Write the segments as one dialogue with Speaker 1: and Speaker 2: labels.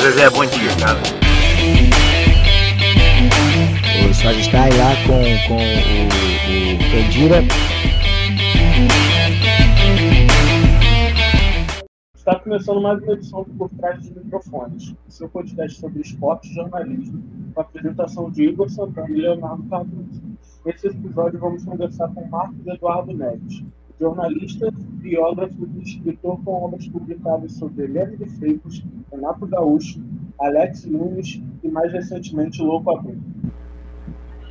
Speaker 1: Zezé, bom dia, cara.
Speaker 2: O Só está aí lá com, com o, o.
Speaker 3: Está começando mais uma edição do Por Trás dos Microfones, seu podcast sobre esporte e jornalismo, com a apresentação de Igor Santana e Leonardo Cardoso. Nesse episódio vamos conversar com Marcos Eduardo Neves, jornalista, biógrafo e escritor com obras publicadas sobre Helena de Freitas, Renato Gaúcho, Alex Nunes e, mais recentemente, Louco Abreu.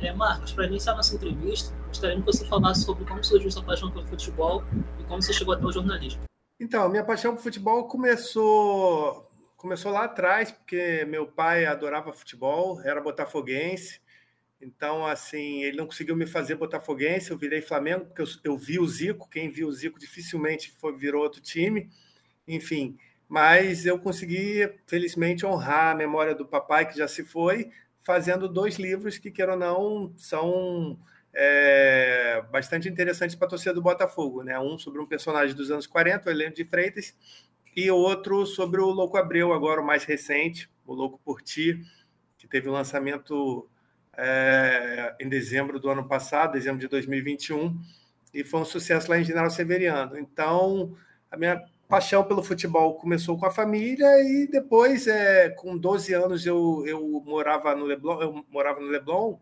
Speaker 4: É, Marcos, para iniciar nossa entrevista, gostaria que você falasse sobre como surgiu sua paixão pelo futebol e como você chegou até o jornalismo.
Speaker 5: Então, minha paixão por futebol começou começou lá atrás, porque meu pai adorava futebol, era botafoguense. Então, assim, ele não conseguiu me fazer botafoguense, eu virei Flamengo, porque eu, eu vi o Zico, quem viu o Zico dificilmente foi, virou outro time, enfim. Mas eu consegui, felizmente, honrar a memória do papai, que já se foi, fazendo dois livros que, queiram ou não, são é, bastante interessantes para a torcida do Botafogo. Né? Um sobre um personagem dos anos 40, o Heleno de Freitas, e outro sobre o Louco Abreu, agora o mais recente, o Louco por Ti, que teve um lançamento é, em dezembro do ano passado, dezembro de 2021, e foi um sucesso lá em General Severiano. Então, a minha paixão pelo futebol começou com a família e depois, é, com 12 anos, eu, eu morava no Leblon, eu morava no Leblon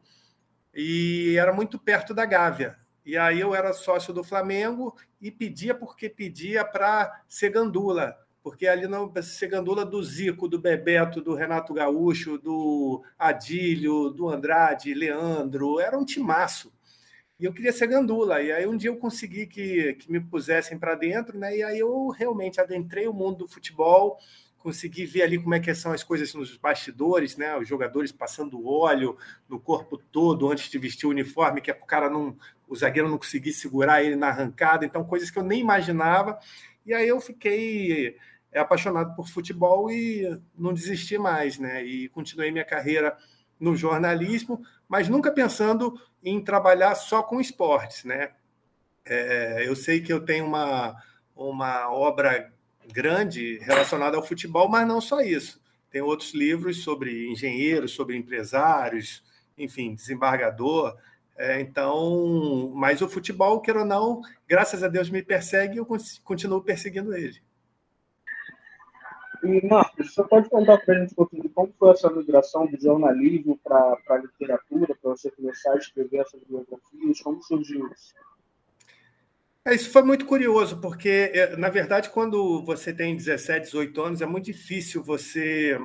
Speaker 5: e era muito perto da Gávea. E aí eu era sócio do Flamengo e pedia porque pedia para ser gandula porque ali não se gandula do Zico, do Bebeto, do Renato Gaúcho, do Adílio, do Andrade, Leandro, era um timaço. E eu queria ser gandula. E aí um dia eu consegui que, que me pusessem para dentro, né? E aí eu realmente adentrei o mundo do futebol, consegui ver ali como é que são as coisas nos bastidores, né? Os jogadores passando óleo no corpo todo antes de vestir o uniforme, que é para o cara não, o zagueiro não conseguir segurar ele na arrancada. Então coisas que eu nem imaginava. E aí eu fiquei é, apaixonado por futebol e não desisti mais, né? E continuei minha carreira no jornalismo, mas nunca pensando em trabalhar só com esportes, né? É, eu sei que eu tenho uma, uma obra grande relacionada ao futebol, mas não só isso. Tem outros livros sobre engenheiros, sobre empresários, enfim, desembargador. É, então, mas o futebol, queira ou não, graças a Deus me persegue e eu continuo perseguindo ele.
Speaker 3: E, Marcos, você pode contar para a gente um pouquinho de como foi essa migração do jornalismo para a literatura, para você começar a escrever essas biografias? Como surgiu isso?
Speaker 5: É, isso foi muito curioso, porque, é, na verdade, quando você tem 17, 18 anos, é muito difícil você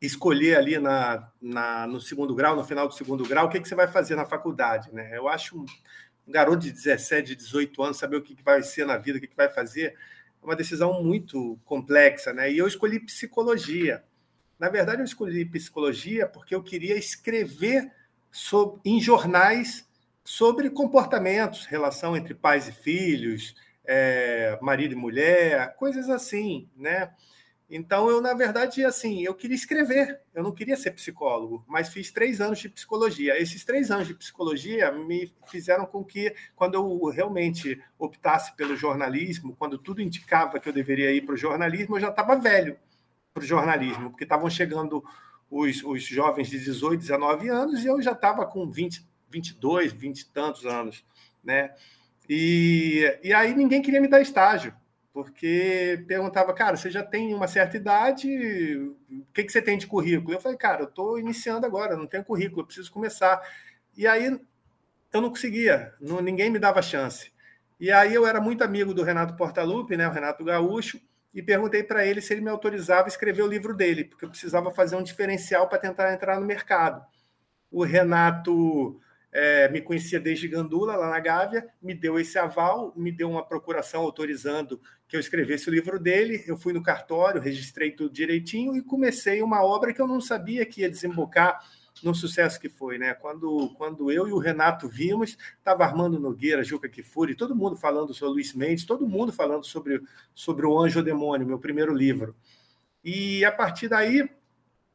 Speaker 5: escolher ali na, na, no segundo grau, no final do segundo grau, o que, que você vai fazer na faculdade. Né? Eu acho um, um garoto de 17, 18 anos saber o que, que vai ser na vida, o que, que vai fazer, uma decisão muito complexa. Né? E eu escolhi psicologia. Na verdade, eu escolhi psicologia porque eu queria escrever sobre, em jornais sobre comportamentos, relação entre pais e filhos, é, marido e mulher, coisas assim, né? Então, eu, na verdade, assim, eu queria escrever, eu não queria ser psicólogo, mas fiz três anos de psicologia. Esses três anos de psicologia me fizeram com que, quando eu realmente optasse pelo jornalismo, quando tudo indicava que eu deveria ir para o jornalismo, eu já estava velho para o jornalismo, porque estavam chegando os, os jovens de 18, 19 anos e eu já estava com 20, 22, 20 e tantos anos, né? E, e aí ninguém queria me dar estágio porque perguntava, cara, você já tem uma certa idade, o que, que você tem de currículo? Eu falei, cara, eu estou iniciando agora, não tenho currículo, eu preciso começar. E aí eu não conseguia, não, ninguém me dava chance. E aí eu era muito amigo do Renato Portaluppi, né, o Renato Gaúcho, e perguntei para ele se ele me autorizava a escrever o livro dele, porque eu precisava fazer um diferencial para tentar entrar no mercado. O Renato é, me conhecia desde Gandula, lá na Gávea, me deu esse aval, me deu uma procuração autorizando que eu escrevesse o livro dele. Eu fui no cartório, registrei tudo direitinho e comecei uma obra que eu não sabia que ia desembocar no sucesso que foi, né? Quando, quando eu e o Renato vimos, estava Armando Nogueira, Juca Kifuri, todo mundo falando sobre Luiz Mendes, todo mundo falando sobre, sobre o Anjo Demônio, meu primeiro livro. E a partir daí,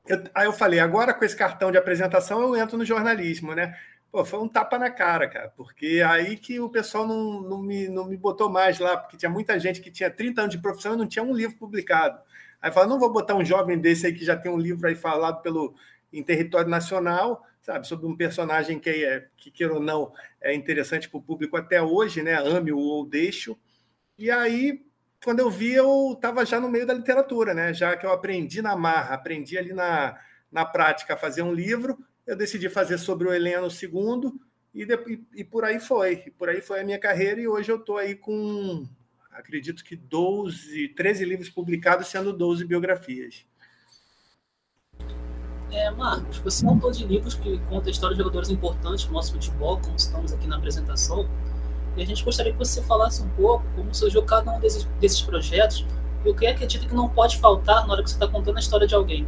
Speaker 5: eu, aí eu falei, agora com esse cartão de apresentação eu entro no jornalismo, né? Pô, foi um tapa na cara, cara, porque aí que o pessoal não, não, me, não me botou mais lá, porque tinha muita gente que tinha 30 anos de profissão e não tinha um livro publicado. Aí fala, não vou botar um jovem desse aí que já tem um livro aí falado pelo em território nacional, sabe, sobre um personagem que é que queira ou não é interessante para o público até hoje, né? Ame-o ou deixo. E aí, quando eu vi, eu estava já no meio da literatura, né? Já que eu aprendi na marra, aprendi ali na, na prática a fazer um livro, eu decidi fazer sobre o Heleno II e, e, e por aí foi. E por aí foi a minha carreira e hoje eu estou aí com, acredito que 12, 13 livros publicados, sendo 12 biografias.
Speaker 4: É, Marcos, você é autor de livros que conta a história de jogadores importantes do nosso futebol, como estamos aqui na apresentação. E a gente gostaria que você falasse um pouco como surgiu cada um desses, desses projetos e o que é acredita que não pode faltar na hora que você está contando a história de alguém.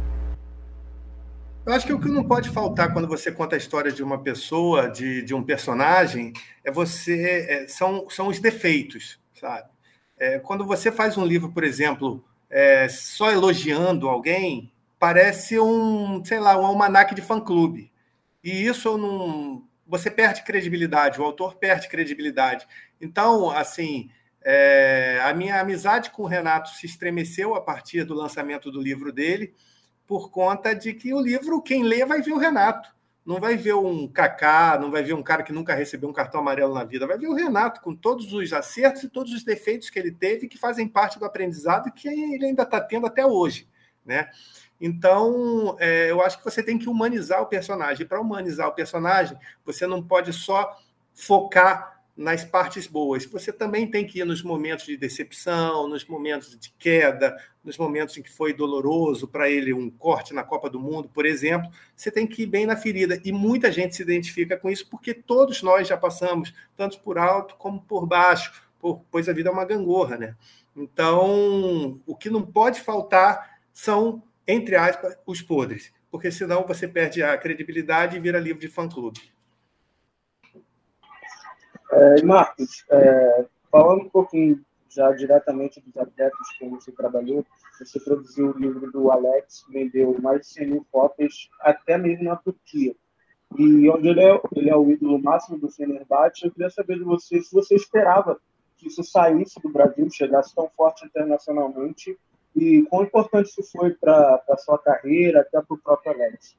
Speaker 5: Eu acho que o que não pode faltar quando você conta a história de uma pessoa, de, de um personagem, é você é, são, são os defeitos, sabe? É, quando você faz um livro, por exemplo, é, só elogiando alguém, parece um, sei lá, um almanaque de fã-clube. E isso não. Você perde credibilidade, o autor perde credibilidade. Então, assim, é, a minha amizade com o Renato se estremeceu a partir do lançamento do livro dele por conta de que o livro, quem lê, vai ver o Renato. Não vai ver um Kaká, não vai ver um cara que nunca recebeu um cartão amarelo na vida. Vai ver o Renato com todos os acertos e todos os defeitos que ele teve, que fazem parte do aprendizado que ele ainda está tendo até hoje. Né? Então, é, eu acho que você tem que humanizar o personagem. Para humanizar o personagem, você não pode só focar nas partes boas. Você também tem que ir nos momentos de decepção, nos momentos de queda, nos momentos em que foi doloroso para ele um corte na Copa do Mundo, por exemplo. Você tem que ir bem na ferida. E muita gente se identifica com isso, porque todos nós já passamos, tanto por alto como por baixo, pois a vida é uma gangorra, né? Então, o que não pode faltar são, entre aspas, os podres, porque senão você perde a credibilidade e vira livro de fã-clube.
Speaker 3: É, Marcos, é, falando um pouquinho já diretamente dos atletas que você trabalhou, você produziu o livro do Alex, vendeu mais de 100 mil cópias, até mesmo na Turquia. E onde ele é, ele é o ídolo máximo do Fenerbahçe, eu queria saber de você se você esperava que isso saísse do Brasil, chegasse tão forte internacionalmente, e quão importante isso foi para a sua carreira, até para o próprio Alex.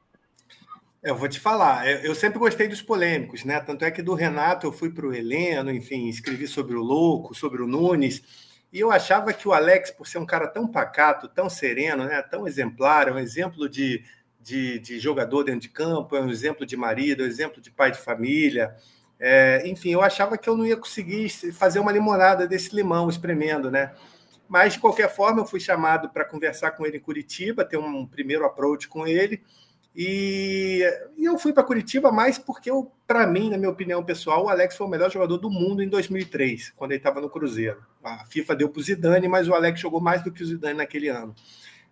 Speaker 5: Eu vou te falar, eu sempre gostei dos polêmicos, né? Tanto é que do Renato eu fui para o Heleno, enfim, escrevi sobre o Louco, sobre o Nunes, e eu achava que o Alex, por ser um cara tão pacato, tão sereno, né? tão exemplar, é um exemplo de, de, de, jogador dentro de campo, é um exemplo de marido, é um exemplo de pai de família. É, enfim, eu achava que eu não ia conseguir fazer uma limonada desse limão espremendo, né? Mas, de qualquer forma, eu fui chamado para conversar com ele em Curitiba, ter um primeiro approach com ele. E, e eu fui para Curitiba mais porque, para mim, na minha opinião pessoal, o Alex foi o melhor jogador do mundo em 2003, quando ele estava no Cruzeiro. A FIFA deu para o Zidane, mas o Alex jogou mais do que o Zidane naquele ano.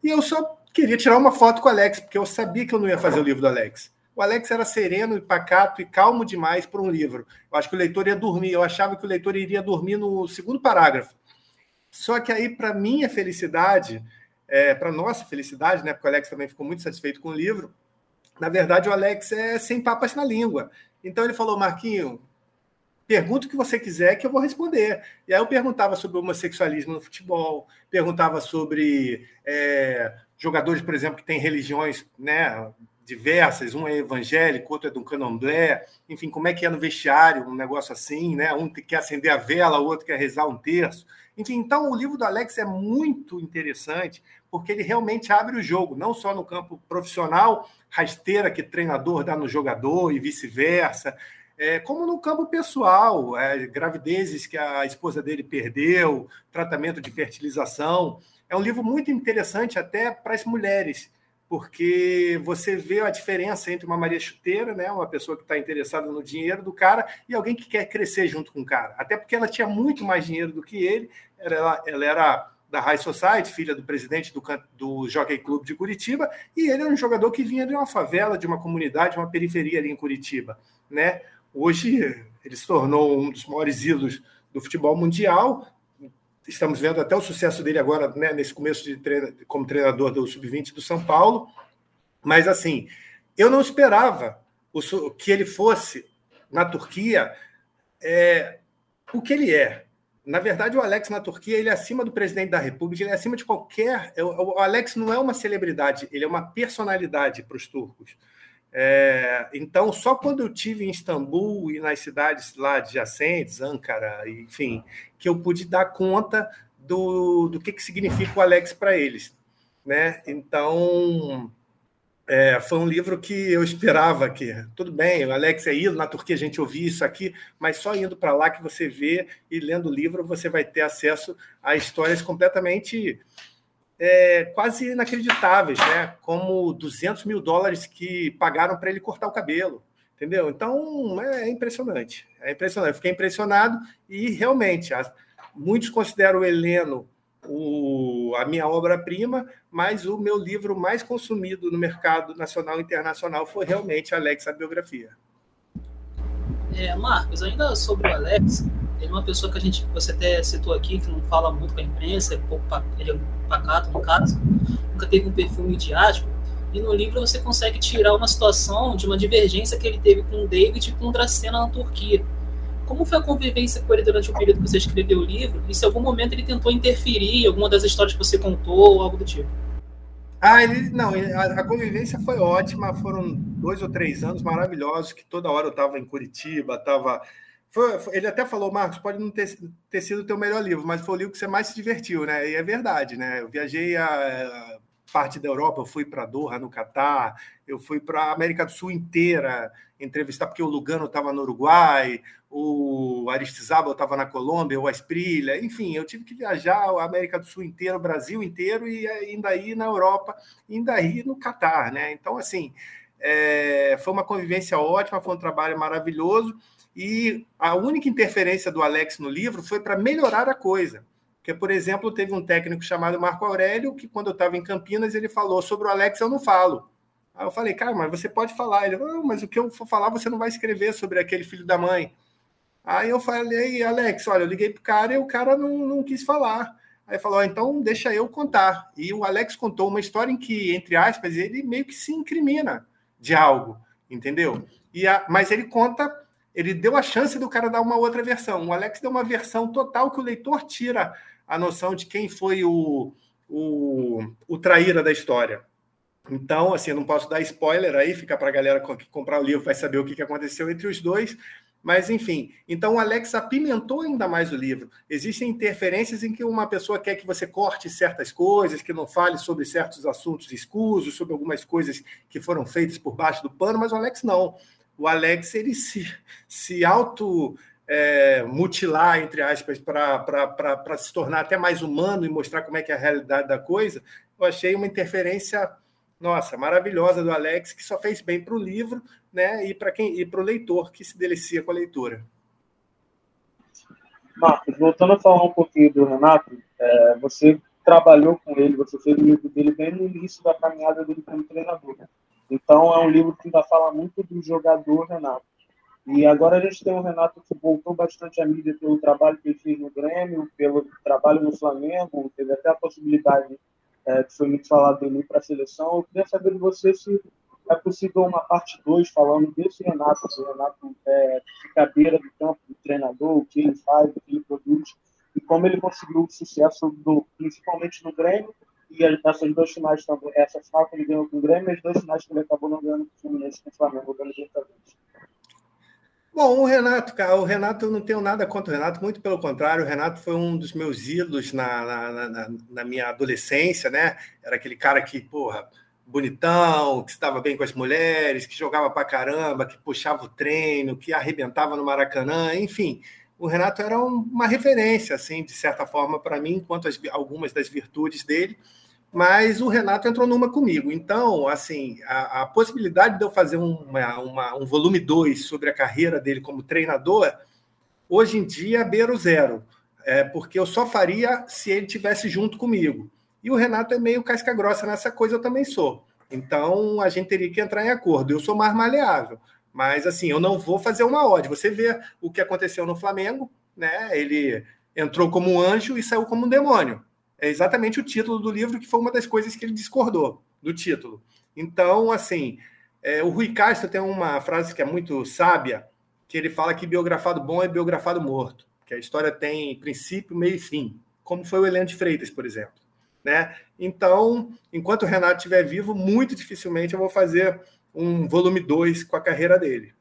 Speaker 5: E eu só queria tirar uma foto com o Alex, porque eu sabia que eu não ia fazer o livro do Alex. O Alex era sereno e pacato e calmo demais para um livro. Eu acho que o leitor ia dormir. Eu achava que o leitor iria dormir no segundo parágrafo. Só que aí, para minha felicidade, é, para nossa felicidade, né? Porque o Alex também ficou muito satisfeito com o livro na verdade, o Alex é sem papas na língua. Então ele falou, Marquinho, pergunta o que você quiser que eu vou responder. E aí eu perguntava sobre homossexualismo no futebol, perguntava sobre é, jogadores, por exemplo, que têm religiões né, diversas, um é evangélico, outro é do candomblé, enfim, como é que é no vestiário, um negócio assim, né? Um quer acender a vela, o outro quer rezar um terço. Enfim, então o livro do Alex é muito interessante, porque ele realmente abre o jogo, não só no campo profissional, rasteira que treinador dá no jogador e vice-versa, é, como no campo pessoal, é, gravidezes que a esposa dele perdeu, tratamento de fertilização. É um livro muito interessante até para as mulheres, porque você vê a diferença entre uma Maria Chuteira, né, uma pessoa que está interessada no dinheiro do cara, e alguém que quer crescer junto com o cara. Até porque ela tinha muito mais dinheiro do que ele, ela, ela era da High Society, filha do presidente do, do Jockey Club de Curitiba, e ele era um jogador que vinha de uma favela, de uma comunidade, uma periferia ali em Curitiba. Né? Hoje ele se tornou um dos maiores ídolos do futebol mundial. Estamos vendo até o sucesso dele agora, né, nesse começo de como treinador do Sub-20 do São Paulo. Mas assim, eu não esperava o, que ele fosse na Turquia é, o que ele é na verdade, o Alex na Turquia ele é acima do presidente da República, ele é acima de qualquer. O Alex não é uma celebridade, ele é uma personalidade para os turcos. É, então, só quando eu tive em Istambul e nas cidades lá adjacentes, Ankara, enfim, que eu pude dar conta do, do que, que significa o Alex para eles. Né? Então, é, foi um livro que eu esperava que, tudo bem, o Alex é ido, na Turquia a gente ouvia isso aqui, mas só indo para lá que você vê e lendo o livro você vai ter acesso a histórias completamente é, quase inacreditáveis, né? Como 200 mil dólares que pagaram para ele cortar o cabelo, entendeu? Então é impressionante, é impressionante. Eu fiquei impressionado e realmente muitos consideram o Heleno o, a minha obra-prima, mas o meu livro mais consumido no mercado nacional e internacional foi realmente Alex, a biografia.
Speaker 4: É, Marcos, ainda sobre o Alex, ele é uma pessoa que a gente, você até citou aqui, que não fala muito com a imprensa, é pouco, ele é pacato no caso, nunca teve um perfil midiático, e no livro você consegue tirar uma situação de uma divergência que ele teve com o David e com o Dracena na Turquia. Como foi a convivência com ele durante o período que você escreveu o livro? E se em algum momento ele tentou interferir em alguma das histórias que você contou, ou algo do tipo?
Speaker 5: Ah, ele não, a, convivência foi ótima, foram dois ou três anos maravilhosos, que toda hora eu estava em Curitiba, estava. ele até falou, Marcos, pode não ter, ter sido o teu melhor livro, mas foi o livro que você mais se divertiu, né? E é verdade, né? Eu viajei a parte da Europa, eu fui para Doha, no Catar, eu fui para a América do Sul inteira entrevistar, porque o Lugano estava no Uruguai, o Aristizábal estava na Colômbia, o Asprilha, enfim, eu tive que viajar a América do Sul inteiro, o Brasil inteiro e ainda aí na Europa, ainda aí no Catar, né? Então, assim, é, foi uma convivência ótima, foi um trabalho maravilhoso e a única interferência do Alex no livro foi para melhorar a coisa. Porque, por exemplo, teve um técnico chamado Marco Aurélio que, quando eu estava em Campinas, ele falou sobre o Alex, eu não falo. Aí eu falei, cara, mas você pode falar. Ele falou, mas o que eu for falar, você não vai escrever sobre aquele filho da mãe. Aí eu falei, Alex, olha, eu liguei pro cara e o cara não, não quis falar. Aí falou, então deixa eu contar. E o Alex contou uma história em que, entre aspas, ele meio que se incrimina de algo, entendeu? E a, mas ele conta, ele deu a chance do cara dar uma outra versão. O Alex deu uma versão total que o leitor tira a noção de quem foi o, o, o traíra da história. Então, assim, eu não posso dar spoiler aí, fica para a galera que comprar o livro vai saber o que aconteceu entre os dois, mas, enfim, então o Alex apimentou ainda mais o livro. Existem interferências em que uma pessoa quer que você corte certas coisas, que não fale sobre certos assuntos escusos, sobre algumas coisas que foram feitas por baixo do pano, mas o Alex não. O Alex, ele se, se auto é, mutilar, entre aspas, para se tornar até mais humano e mostrar como é que é a realidade da coisa, eu achei uma interferência nossa, maravilhosa do Alex, que só fez bem para o livro, né? E para quem e para o leitor que se delicia com a leitura.
Speaker 3: Marcos, voltando a falar um pouquinho do Renato, é, você trabalhou com ele, você fez o livro dele bem no início da caminhada dele como treinador. Então é um livro que ainda fala muito do jogador Renato. E agora a gente tem um Renato que voltou bastante à mídia pelo trabalho que ele fez no Grêmio, pelo trabalho no Flamengo, teve até a possibilidade é, que foi muito falado dele para a seleção. Eu queria saber de você se é possível uma parte 2 falando desse Renato, o Renato é, beira do campo do treinador, o que ele faz, o que ele produz, e como ele conseguiu o sucesso, do, principalmente no Grêmio, e essas duas finais também, essa final que ele ganhou com o Grêmio e as duas finais que ele acabou não ganhando com o Fluminense com o Flamengo, da Libertadores.
Speaker 5: Bom, o Renato, cara, o Renato eu não tenho nada contra o Renato, muito pelo contrário, o Renato foi um dos meus ídolos na, na, na, na minha adolescência, né? Era aquele cara que, porra, bonitão, que estava bem com as mulheres, que jogava pra caramba, que puxava o treino, que arrebentava no Maracanã, enfim. O Renato era uma referência, assim, de certa forma, para mim, quanto às algumas das virtudes dele mas o Renato entrou numa comigo. Então, assim, a, a possibilidade de eu fazer uma, uma, um volume 2 sobre a carreira dele como treinador, hoje em dia beira o zero, é, porque eu só faria se ele tivesse junto comigo. E o Renato é meio casca grossa nessa coisa, eu também sou. Então, a gente teria que entrar em acordo. Eu sou mais maleável, mas assim, eu não vou fazer uma ode. Você vê o que aconteceu no Flamengo, né? Ele entrou como um anjo e saiu como um demônio é exatamente o título do livro, que foi uma das coisas que ele discordou do título. Então, assim, é, o Rui Castro tem uma frase que é muito sábia, que ele fala que biografado bom é biografado morto, que a história tem princípio, meio e fim, como foi o Heleno de Freitas, por exemplo. Né? Então, enquanto o Renato estiver vivo, muito dificilmente eu vou fazer um volume 2 com a carreira dele.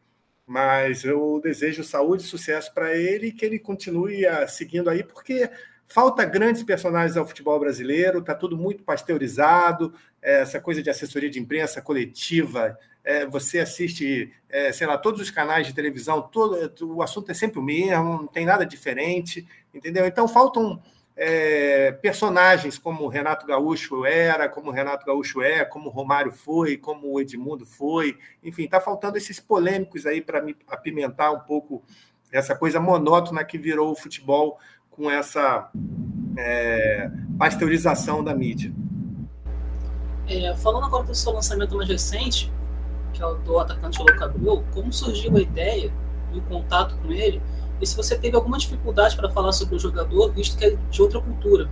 Speaker 5: Mas eu desejo saúde e sucesso para ele e que ele continue a, seguindo aí, porque falta grandes personagens ao futebol brasileiro, está tudo muito pasteurizado, é, essa coisa de assessoria de imprensa coletiva, é, você assiste, é, sei lá, todos os canais de televisão, todo, o assunto é sempre o mesmo, não tem nada diferente, entendeu? Então faltam é, personagens como o Renato Gaúcho era, como o Renato Gaúcho é, como Romário foi, como o Edmundo foi. Enfim, está faltando esses polêmicos aí para me apimentar um pouco essa coisa monótona que virou o futebol com essa é, pasteurização da mídia.
Speaker 4: É, falando agora do seu lançamento mais recente, que é o do atacante Abreu, como surgiu a ideia e o contato com ele? e se você teve alguma dificuldade para falar sobre o jogador, visto que é de outra cultura.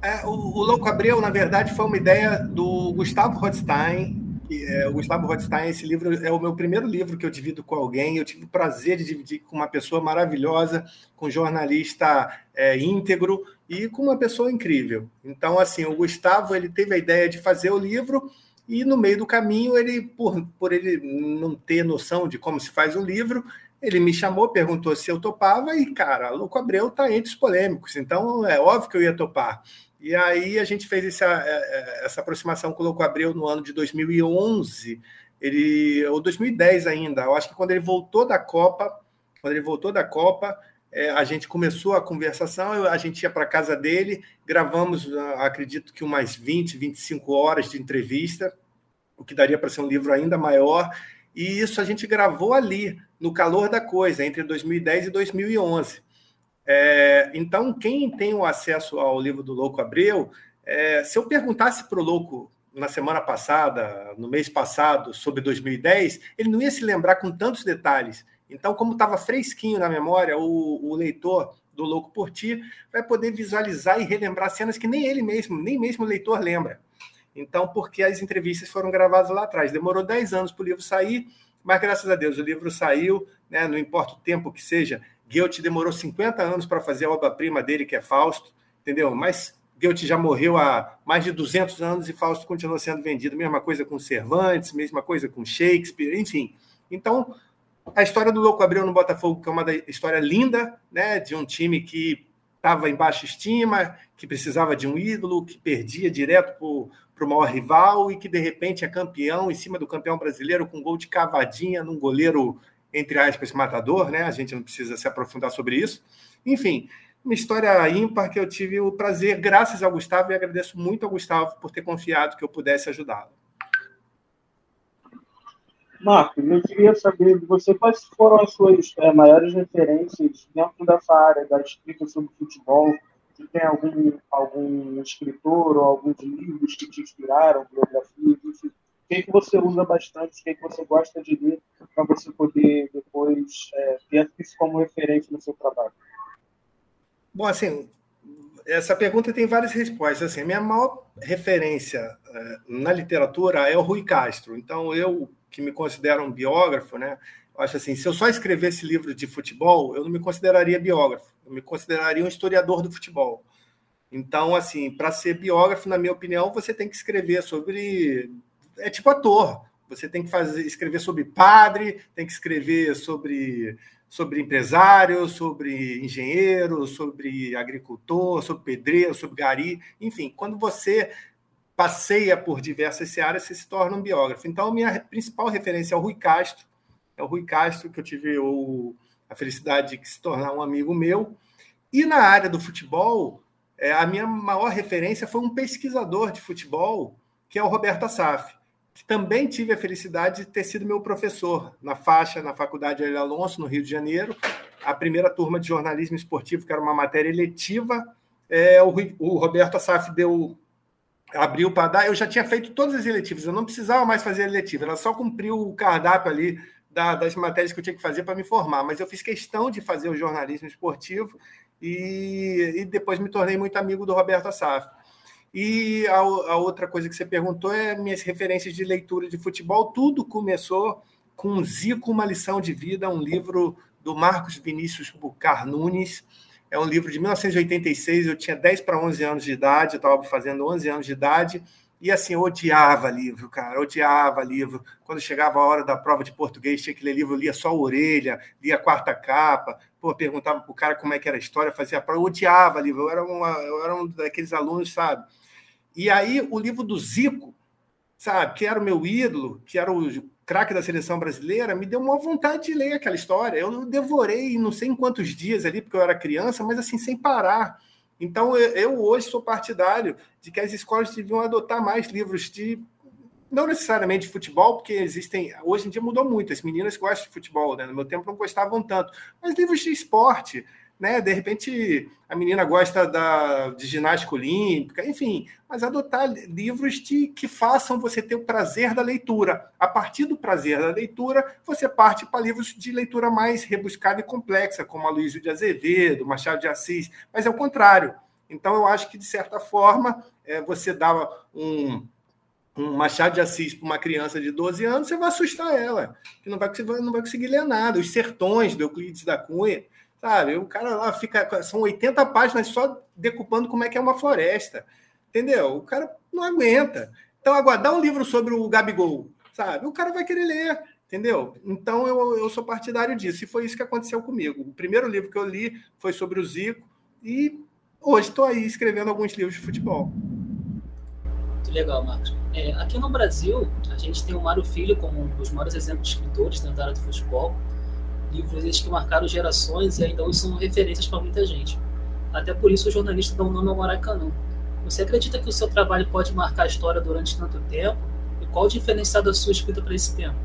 Speaker 5: É, o, o, Louco Abreu, na verdade, foi uma ideia do Gustavo Rothstein. Que, é, o Gustavo Rothstein, esse livro é o meu primeiro livro que eu divido com alguém. Eu tive o prazer de dividir com uma pessoa maravilhosa, com um jornalista é, íntegro e com uma pessoa incrível. Então, assim, o Gustavo ele teve a ideia de fazer o livro e no meio do caminho ele, por, por ele não ter noção de como se faz o livro, ele me chamou, perguntou se eu topava, e, cara, Louco Abreu está entre os polêmicos, então é óbvio que eu ia topar. E aí a gente fez essa, é, é, essa aproximação Louco Abreu no ano de 2011, ele, ou 2010 ainda, eu acho que quando ele voltou da Copa, quando ele voltou da Copa, é, a gente começou a conversação, a gente ia para casa dele, gravamos, ah, acredito que umas 20, 25 horas de entrevista, o que daria para ser um livro ainda maior, e isso a gente gravou ali, no calor da coisa, entre 2010 e 2011. É, então, quem tem o acesso ao livro do Louco Abreu, é, se eu perguntasse para o Louco na semana passada, no mês passado, sobre 2010, ele não ia se lembrar com tantos detalhes. Então, como estava fresquinho na memória, o, o, leitor do Louco por Ti vai poder visualizar e relembrar cenas que nem ele mesmo, nem mesmo o leitor lembra. Então, porque as entrevistas foram gravadas lá atrás. Demorou 10 anos para o livro sair, mas graças a Deus o livro saiu, né? não importa o tempo que seja. Goethe demorou 50 anos para fazer a obra-prima dele, que é Fausto, entendeu? Mas Goethe já morreu há mais de 200 anos e Fausto continua sendo vendido. Mesma coisa com Cervantes, mesma coisa com Shakespeare, enfim. Então, a história do Louco Abreu no Botafogo, que é uma história linda, né? de um time que estava em baixa estima, que precisava de um ídolo, que perdia direto para o maior rival e que de repente é campeão em cima do campeão brasileiro com gol de cavadinha num goleiro, entre aspas, matador, né? A gente não precisa se aprofundar sobre isso. Enfim, uma história ímpar que eu tive o prazer, graças ao Gustavo, e agradeço muito ao Gustavo por ter confiado que eu pudesse ajudá-lo.
Speaker 3: Marcos, eu queria saber de você quais foram as suas é, maiores referências dentro dessa área da escrita sobre futebol. Se tem algum, algum escritor ou alguns livros que te inspiraram, biografias, enfim. O que, que você usa bastante, o que, que você gosta de ler para você poder depois é, ter isso como referência no seu trabalho?
Speaker 5: Bom, assim, essa pergunta tem várias respostas. Assim, minha maior referência é, na literatura é o Rui Castro. Então, eu que me considero um biógrafo, né? Acho assim, se eu só escrevesse livro de futebol, eu não me consideraria biógrafo, eu me consideraria um historiador do futebol. Então, assim, para ser biógrafo, na minha opinião, você tem que escrever sobre. É tipo ator. Você tem que fazer, escrever sobre padre, tem que escrever sobre, sobre empresário, sobre engenheiro, sobre agricultor, sobre pedreiro, sobre gari. Enfim, quando você passeia por diversas searas, você se torna um biógrafo. Então, minha principal referência é o Rui Castro. É o Rui Castro, que eu tive o, a felicidade de se tornar um amigo meu. E na área do futebol, é, a minha maior referência foi um pesquisador de futebol, que é o Roberto Assaf, que também tive a felicidade de ter sido meu professor na faixa, na Faculdade Hélio Alonso, no Rio de Janeiro. A primeira turma de jornalismo esportivo, que era uma matéria eletiva, é, o, o Roberto Assaf deu abriu para dar. Eu já tinha feito todas as eletivas, eu não precisava mais fazer eletiva, era só cumprir o cardápio ali da, das matérias que eu tinha que fazer para me formar. Mas eu fiz questão de fazer o jornalismo esportivo e, e depois me tornei muito amigo do Roberto Assaf. E a, a, outra coisa que você perguntou é minhas referências de leitura de futebol. Tudo começou com Zico, uma lição de vida, um livro do Marcos Vinícius Bucar Nunes. É um livro de 1986, eu tinha 10 para 11 anos de idade, eu estava fazendo 11 anos de idade, e assim, eu odiava livro, cara, odiava livro. Quando chegava a hora da prova de português, tinha que ler livro, eu lia só a orelha, lia a quarta capa, pô, perguntava para o cara como é que era a história, fazia a prova, eu odiava livro, eu era, uma, eu era um daqueles alunos, sabe? E aí, o livro do Zico, sabe, que era o meu ídolo, que era o craque da seleção brasileira, me deu uma vontade de ler aquela história. Eu devorei não sei em quantos dias ali, porque eu era criança, mas assim, sem parar. Então, eu hoje sou partidário de que as escolas deviam adotar mais livros de. Não necessariamente de futebol, porque existem. Hoje em dia mudou muito. As meninas gostam de futebol, né? No meu tempo não gostavam tanto. Mas livros de esporte, né? De repente a menina gosta da, de ginástica olímpica, enfim, mas adotar livros de, que façam você ter o prazer da leitura. A partir do prazer da leitura, você parte para livros de leitura mais rebuscada e complexa, como a Luísa de Azevedo, Machado de Assis, mas é o contrário. Então, eu acho que, de certa forma, é, você dá um, um Machado de Assis para uma criança de 12 anos, você vai assustar ela, que não vai, não vai conseguir ler nada. Os Sertões, de Euclides da Cunha, Sabe? O cara lá fica. São 80 páginas só decupando como é que é uma floresta. Entendeu? O cara não aguenta. Então, aguardar um livro sobre o Gabigol, sabe? O cara vai querer ler, entendeu? Então, eu, eu sou partidário disso. E foi isso que aconteceu comigo. O primeiro livro que eu li foi sobre o Zico. E hoje estou aí escrevendo alguns livros de futebol.
Speaker 4: Muito legal, Marcos. É, aqui no Brasil, a gente tem o Mário Filho como um dos maiores exemplos de escritores dentro da área do futebol livros que marcaram gerações e ainda hoje são referências para muita gente. Até por isso o jornalista dá um nome ao Maracanã. Você acredita que o seu trabalho pode marcar a história durante tanto tempo? E qual o diferencial da sua escrita para esse tempo?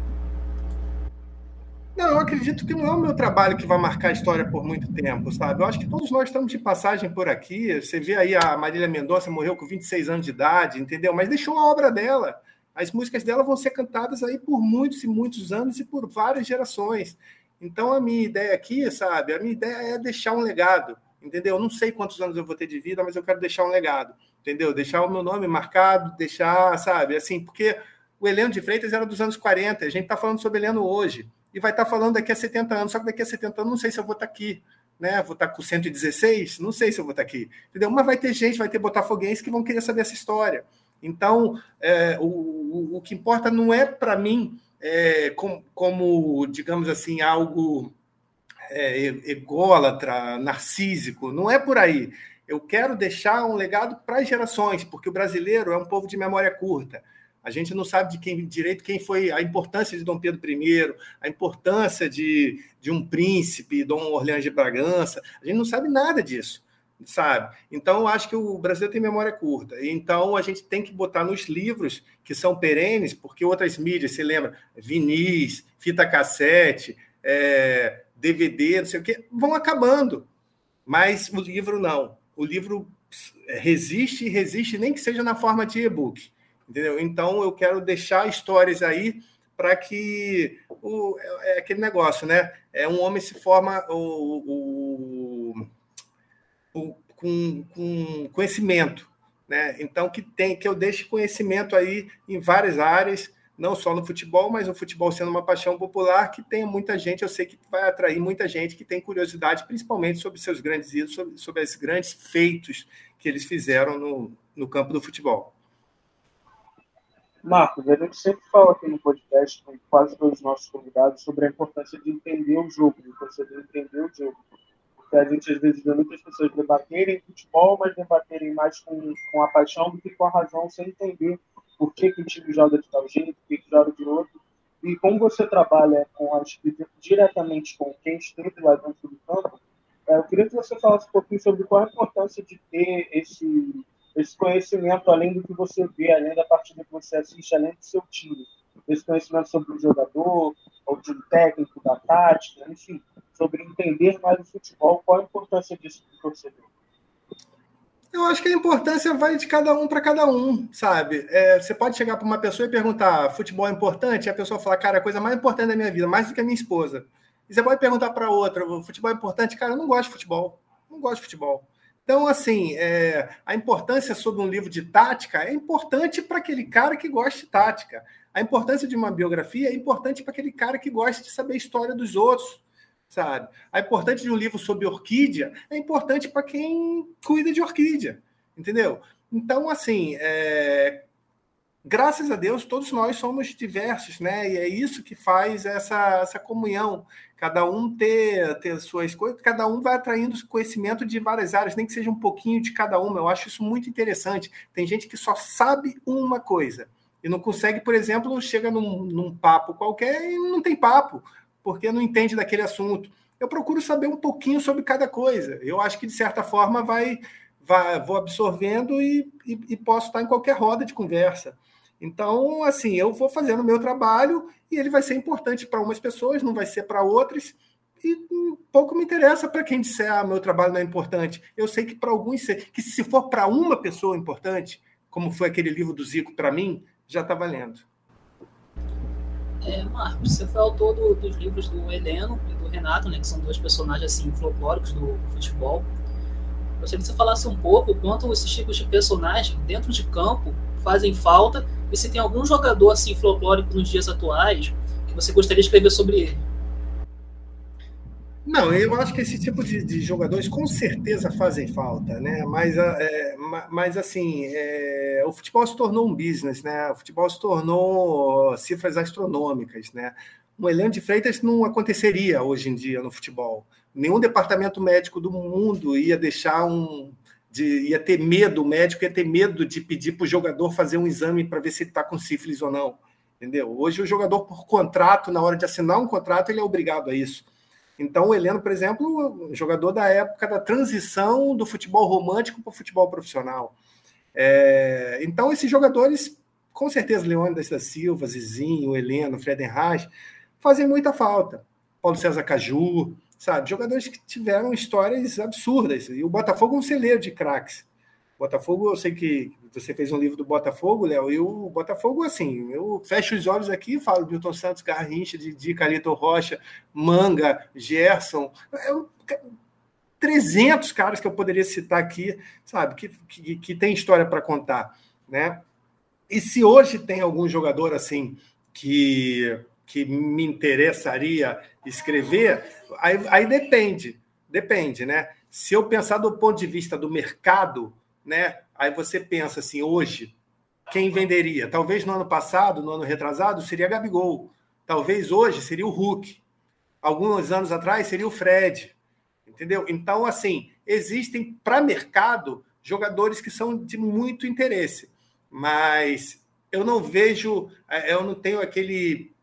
Speaker 5: Não, eu acredito que não é o meu trabalho que vai marcar a história por muito tempo, sabe? Eu acho que todos nós estamos de passagem por aqui. Você vê aí a Marília Mendonça morreu com 26 anos de idade, entendeu? Mas deixou a obra dela. As músicas dela vão ser cantadas aí por muitos e muitos anos e por várias gerações. Então, a minha ideia aqui, sabe, a minha ideia é deixar um legado, entendeu? Eu não sei quantos anos eu vou ter de vida, mas eu quero deixar um legado, entendeu? Deixar o meu nome marcado, deixar, sabe, assim, porque o Heleno de Freitas era dos anos 40, a gente está falando sobre Heleno hoje, e vai estar tá falando daqui a 70 anos, só que daqui a 70 anos não sei se eu vou estar tá aqui, né? Vou estar tá com 116, não sei se eu vou estar tá aqui, entendeu? Mas vai ter gente, vai ter botafoguenses que vão querer saber essa história. Então, é, o, o, o que importa não é para mim é, como, como, digamos assim, algo é, ególatra, narcísico. Não é por aí. Eu quero deixar um legado para as gerações, porque o brasileiro é um povo de memória curta. A gente não sabe de quem direito quem foi a importância de Dom Pedro I, a importância de, de um príncipe, Dom Orleans de Bragança. A gente não sabe nada disso sabe? Então, eu acho que o Brasil tem memória curta. Então, a gente tem que botar nos livros que são perenes, porque outras mídias, você lembra, vinis, fita cassete, é, DVD, não sei o quê, vão acabando. Mas o livro não. O livro resiste e resiste, nem que seja na forma de e-book. Entendeu? Então, eu quero deixar histórias aí para que o, é, é aquele negócio, né? É um homem se forma o, o com, com conhecimento, né? Então que tem que eu deixe conhecimento aí em várias áreas, não só no futebol, mas o futebol sendo uma paixão popular que tem muita gente, eu sei que vai atrair muita gente que tem curiosidade, principalmente sobre seus grandes ídolos, sobre, sobre grandes feitos que eles fizeram no, no campo do futebol.
Speaker 3: Marcos, a gente sempre fala aqui no podcast com quase todos os nossos convidados sobre a importância de entender o jogo, de você entender o jogo que a gente às vezes vê muitas pessoas debaterem futebol, mas debaterem mais com, com a paixão do que com a razão, sem entender por que, que o time joga de tal jeito, por que, que joga de outro. E como você trabalha com a diretamente com quem escreve lá dentro do campo, é, eu queria que você falasse um pouquinho sobre qual a importância de ter esse, esse conhecimento, além do que você vê, além da partida que você assiste, além do seu time. Esse conhecimento sobre o jogador, ou de um técnico, da tática, enfim sobre entender mais o futebol. Qual a importância disso para o torcedor?
Speaker 5: Eu acho que a importância vai de cada um para cada um, sabe? É, você pode chegar para uma pessoa e perguntar: futebol é importante? E a pessoa falar, cara, a coisa mais importante da minha vida, mais do que a minha esposa. E você pode perguntar para outra: futebol é importante? Cara, eu não gosto de futebol. Não gosto de futebol. Então, assim, é, a importância sobre um livro de tática é importante para aquele cara que gosta de tática. A importância de uma biografia é importante para aquele cara que gosta de saber a história dos outros sabe? A importante de um livro sobre orquídea é importante para quem cuida de orquídea, entendeu? Então, assim, é... graças a Deus, todos nós somos diversos, né? E é isso que faz essa, essa comunhão. Cada um ter, ter suas coisas, cada um vai atraindo conhecimento de várias áreas, nem que seja um pouquinho de cada uma. Eu acho isso muito interessante. Tem gente que só sabe uma coisa e não consegue, por exemplo, chega num, num papo qualquer e não tem papo porque não entende daquele assunto. Eu procuro saber um pouquinho sobre cada coisa. Eu acho que, de certa forma, vai, vai vou absorvendo e, e, e posso estar em qualquer roda de conversa. Então, assim, eu vou fazendo o meu trabalho e ele vai ser importante para umas pessoas, não vai ser para outras. E pouco me interessa para quem disser, ah, meu trabalho não é importante. Eu sei que para alguns, que se for para uma pessoa importante, como foi aquele livro do Zico para mim, já está valendo.
Speaker 4: É, Marcos, você foi autor do, dos livros do Heleno e do Renato, né, que são dois personagens assim folclóricos do futebol. Gostaria que você falasse um pouco quanto esses tipos de personagens dentro de campo fazem falta e se tem algum jogador assim folclórico nos dias atuais que você gostaria de escrever sobre ele.
Speaker 5: Não, eu acho que esse tipo de, de jogadores com certeza fazem falta, né? Mas, é, mas assim, é, o futebol se tornou um business, né? O futebol se tornou cifras astronômicas, né? Um Heleno de Freitas não aconteceria hoje em dia no futebol. Nenhum departamento médico do mundo ia deixar um. De, ia ter medo, o médico ia ter medo de pedir para o jogador fazer um exame para ver se ele está com sífilis ou não. Entendeu? Hoje o jogador, por contrato, na hora de assinar um contrato, ele é obrigado a isso. Então, o Heleno, por exemplo, jogador da época da transição do futebol romântico para o futebol profissional. É, então, esses jogadores, com certeza, Leônidas da Silva, Zizinho, Heleno, Fredenreich, fazem muita falta. Paulo César Caju, sabe? Jogadores que tiveram histórias absurdas. E o Botafogo é um celeiro de craques. Botafogo, eu sei que você fez um livro do Botafogo, Léo, e o Botafogo, assim, eu fecho os olhos aqui e falo Milton Santos, Garrincha, Didi, Calito Rocha, Manga, Gerson, é, 300 caras que eu poderia citar aqui, sabe, que, que, que tem história para contar, né? E se hoje tem algum jogador, assim, que, que me interessaria escrever, aí, aí depende, depende, né? Se eu pensar do ponto de vista do mercado, né? Aí você pensa assim, hoje, quem venderia? Talvez no ano passado, no ano retrasado, seria Gabigol. Talvez hoje seria o Hulk. Alguns anos atrás seria o Fred. Entendeu? Então, assim, existem para mercado jogadores que são de muito interesse, mas eu não vejo, é, eu não tenho aquele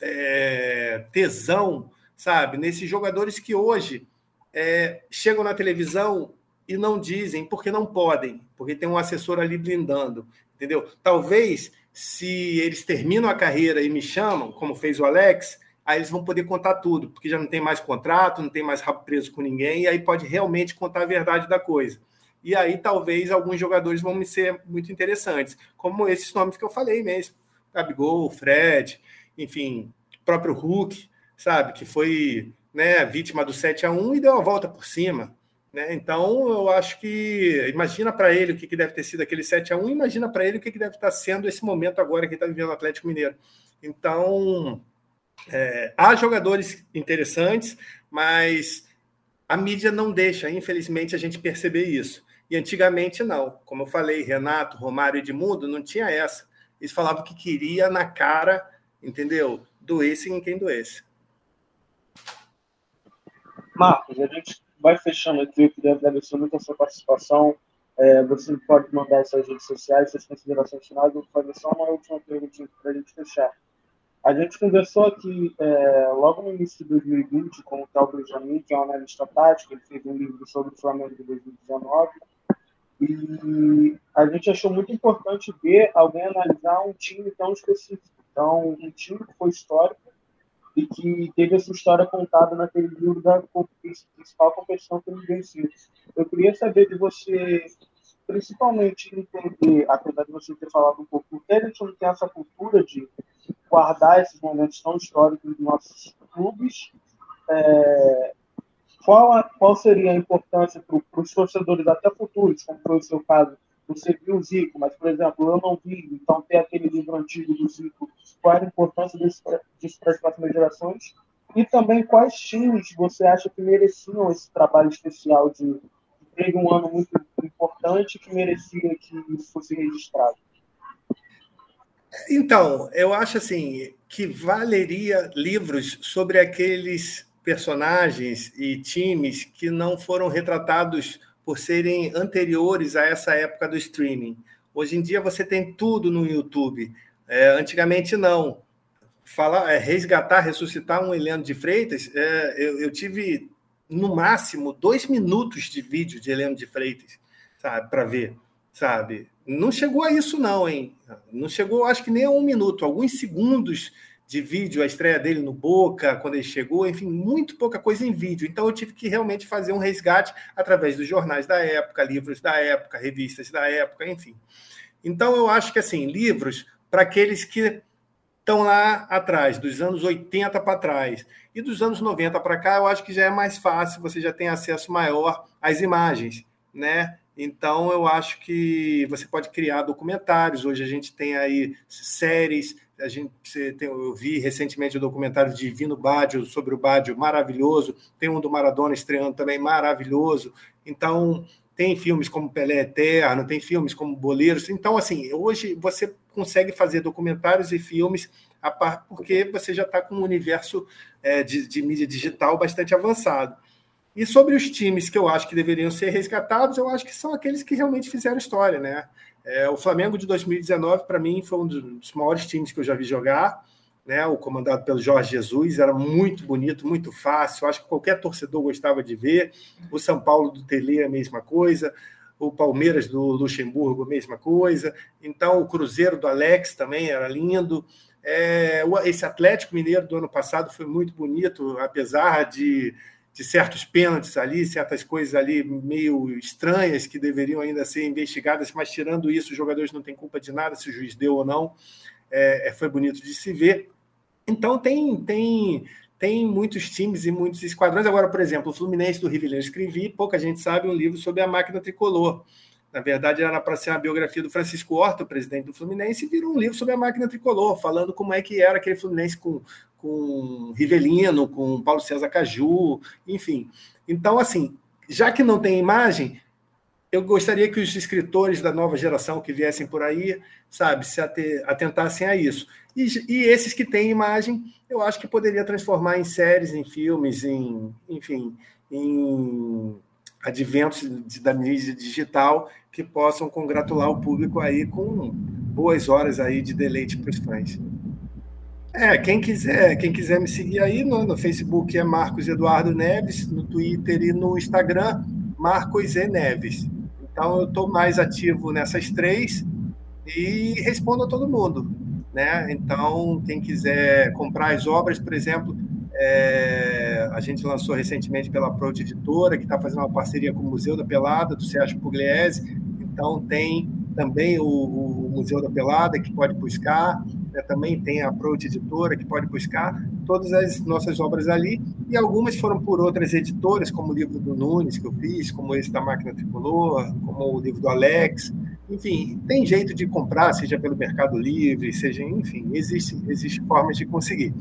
Speaker 5: é, tesão, sabe, nesses jogadores que hoje é, chegam na televisão e não dizem porque não podem, porque tem um assessor ali blindando, entendeu? Talvez se eles terminam a carreira e me chamam, como fez o Alex, aí eles vão poder contar tudo, porque já não tem mais contrato, não tem mais rabo preso com ninguém, e aí pode realmente contar a verdade da coisa. E aí talvez alguns jogadores vão me ser muito interessantes, como esses nomes que eu falei mesmo. Gabigol, Fred, enfim, próprio Hulk, sabe, que foi né, vítima do 7 a 1 e deu a volta por cima. Né? Então, eu acho que. Imagina para ele o que, que deve ter sido aquele 7 a 1 imagina para ele o que, que deve estar sendo esse momento agora que está vivendo o Atlético Mineiro. Então, é, há jogadores interessantes, mas a mídia não deixa, infelizmente, a gente perceber isso. E antigamente não. Como eu falei, Renato, Romário e Edmundo não tinha essa. Eles falavam que queria na cara, entendeu? Doesse em quem doesse.
Speaker 3: Marcos, a gente vai fechando aqui. Eu queria agradecer muito a sua participação. É, você pode mandar suas redes sociais, suas considerações finais. Eu vou fazer só uma última pergunta para a gente fechar. A gente conversou aqui é, logo no início de 2020 com o Tal Benjamin, que é um analista tático, ele fez um livro sobre o Flamengo de 2019. E a gente achou muito importante ver alguém analisar um time tão específico. Então, um time que foi histórico, e que teve essa história contada naquele livro da principal competição que ele venceu. Eu queria saber de você, principalmente entender, apesar de você ter falado um pouco, por que a não tem essa cultura de guardar esses momentos tão históricos dos nossos clubes, é, qual, a, qual seria a importância para os torcedores até futuros, como foi o seu caso, você viu o Zico, mas, por exemplo, eu não vi, então ter aquele livro antigo do Zico, qual era a importância disso para as próximas gerações? E também quais times você acha que mereciam esse trabalho especial de teve um ano muito importante que merecia que isso fosse registrado?
Speaker 5: Então, eu acho assim que valeria livros sobre aqueles personagens e times que não foram retratados por serem anteriores a essa época do streaming. Hoje em dia você tem tudo no YouTube. É, antigamente não. Falar, é, resgatar, ressuscitar um Heleno de Freitas, é, eu, eu, tive no máximo dois minutos de vídeo de Heleno de Freitas, sabe, para ver, sabe? Não chegou a isso, não, hein? Não chegou, acho que nem a um minuto, alguns segundos de vídeo, a estreia dele no Boca, quando ele chegou, enfim, muito pouca coisa em vídeo. Então eu tive que realmente fazer um resgate através dos jornais da época, livros da época, revistas da época, enfim. Então eu acho que assim, livros para aqueles que estão lá atrás, dos anos 80 para trás. E dos anos 90 para cá, eu acho que já é mais fácil, você já tem acesso maior às imagens, né? Então, eu acho que você pode criar documentários. Hoje a gente tem aí séries. A gente tem, eu vi recentemente o documentário de Divino Bádio sobre o Bádio, maravilhoso. Tem um do Maradona estreando também, maravilhoso. Então, tem filmes como Pelé Eterno, tem filmes como Boleiros. Então, assim, hoje você consegue fazer documentários e filmes a par, porque você já está com um universo é, de, de mídia digital bastante avançado. E sobre os times que eu acho que deveriam ser resgatados, eu acho que são aqueles que realmente fizeram história, né? É, o Flamengo de 2019, para mim, foi um dos maiores times que eu já vi jogar, né? O comandado pelo Jorge Jesus era muito bonito, muito fácil. Acho que qualquer torcedor gostava de ver. O São Paulo do Tele, a mesma coisa. O Palmeiras do Luxemburgo, a mesma coisa. Então, o Cruzeiro do Alex também era lindo. É, esse Atlético Mineiro do ano passado foi muito bonito, apesar de de certos pênaltis ali, certas coisas ali meio estranhas que deveriam ainda ser investigadas, mas tirando isso, os jogadores não têm culpa de nada, se o juiz deu ou não. É, é, foi bonito de se ver. Então tem, tem, tem muitos times e muitos esquadrões. Agora, por exemplo, o Fluminense do Rivelino, escrevi, pouca gente sabe, um livro sobre a máquina tricolor. Na verdade, era para ser a biografia do Francisco Horta, presidente do Fluminense, e virou um livro sobre a máquina tricolor, falando como é que era aquele Fluminense com, com Rivelino, com Paulo César Caju, enfim. Então, assim, já que não tem imagem, eu gostaria que os escritores da nova geração que viessem por aí, sabe, se atentassem a isso. E, e, esses que têm imagem, eu acho que poderia transformar em séries, em filmes, em, enfim, em adventos da mídia digital que possam congratular o público aí com boas horas aí de deleite para os fãs. É, quem quiser, quem quiser me seguir aí no, no, Facebook é Marcos Eduardo Neves, no Twitter e no Instagram, Marcos E Neves. Então eu estou mais ativo nessas três e respondo a todo mundo. Né? Então, quem quiser comprar as obras, por exemplo, é, a gente lançou recentemente pela Prote Editora, que está fazendo uma parceria com o Museu da Pelada, do Sérgio Pugliese. Então, tem também o, o Museu da Pelada, que pode buscar né, também tem a Approach Editora, que pode buscar todas as nossas obras ali, e algumas foram por outras editoras, como o livro do Nunes, que eu fiz, como esse da Máquina Tricolor, como o livro do Alex. Enfim, tem jeito de comprar, seja pelo Mercado Livre, seja, enfim, existe, existe formas de conseguir.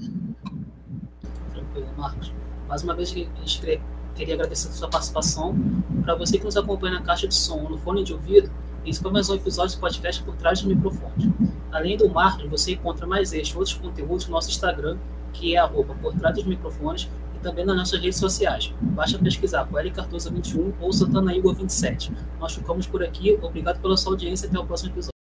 Speaker 4: Tranquilo, Marcos. Mais uma vez, a gente queria agradecer a sua participação. Para você que nos acompanha na caixa de som ou no fone de ouvido, esse foi mais um episódio do podcast Por Trás do Microfone. Além do marketing, você encontra mais este outros conteúdos no nosso Instagram, que é arroba por trás dos microfones, e também nas nossas redes sociais. Basta pesquisar por L Cartosa 21 ou Santana Igor 27. Nós ficamos por aqui. Obrigado pela sua audiência e até o próximo episódio.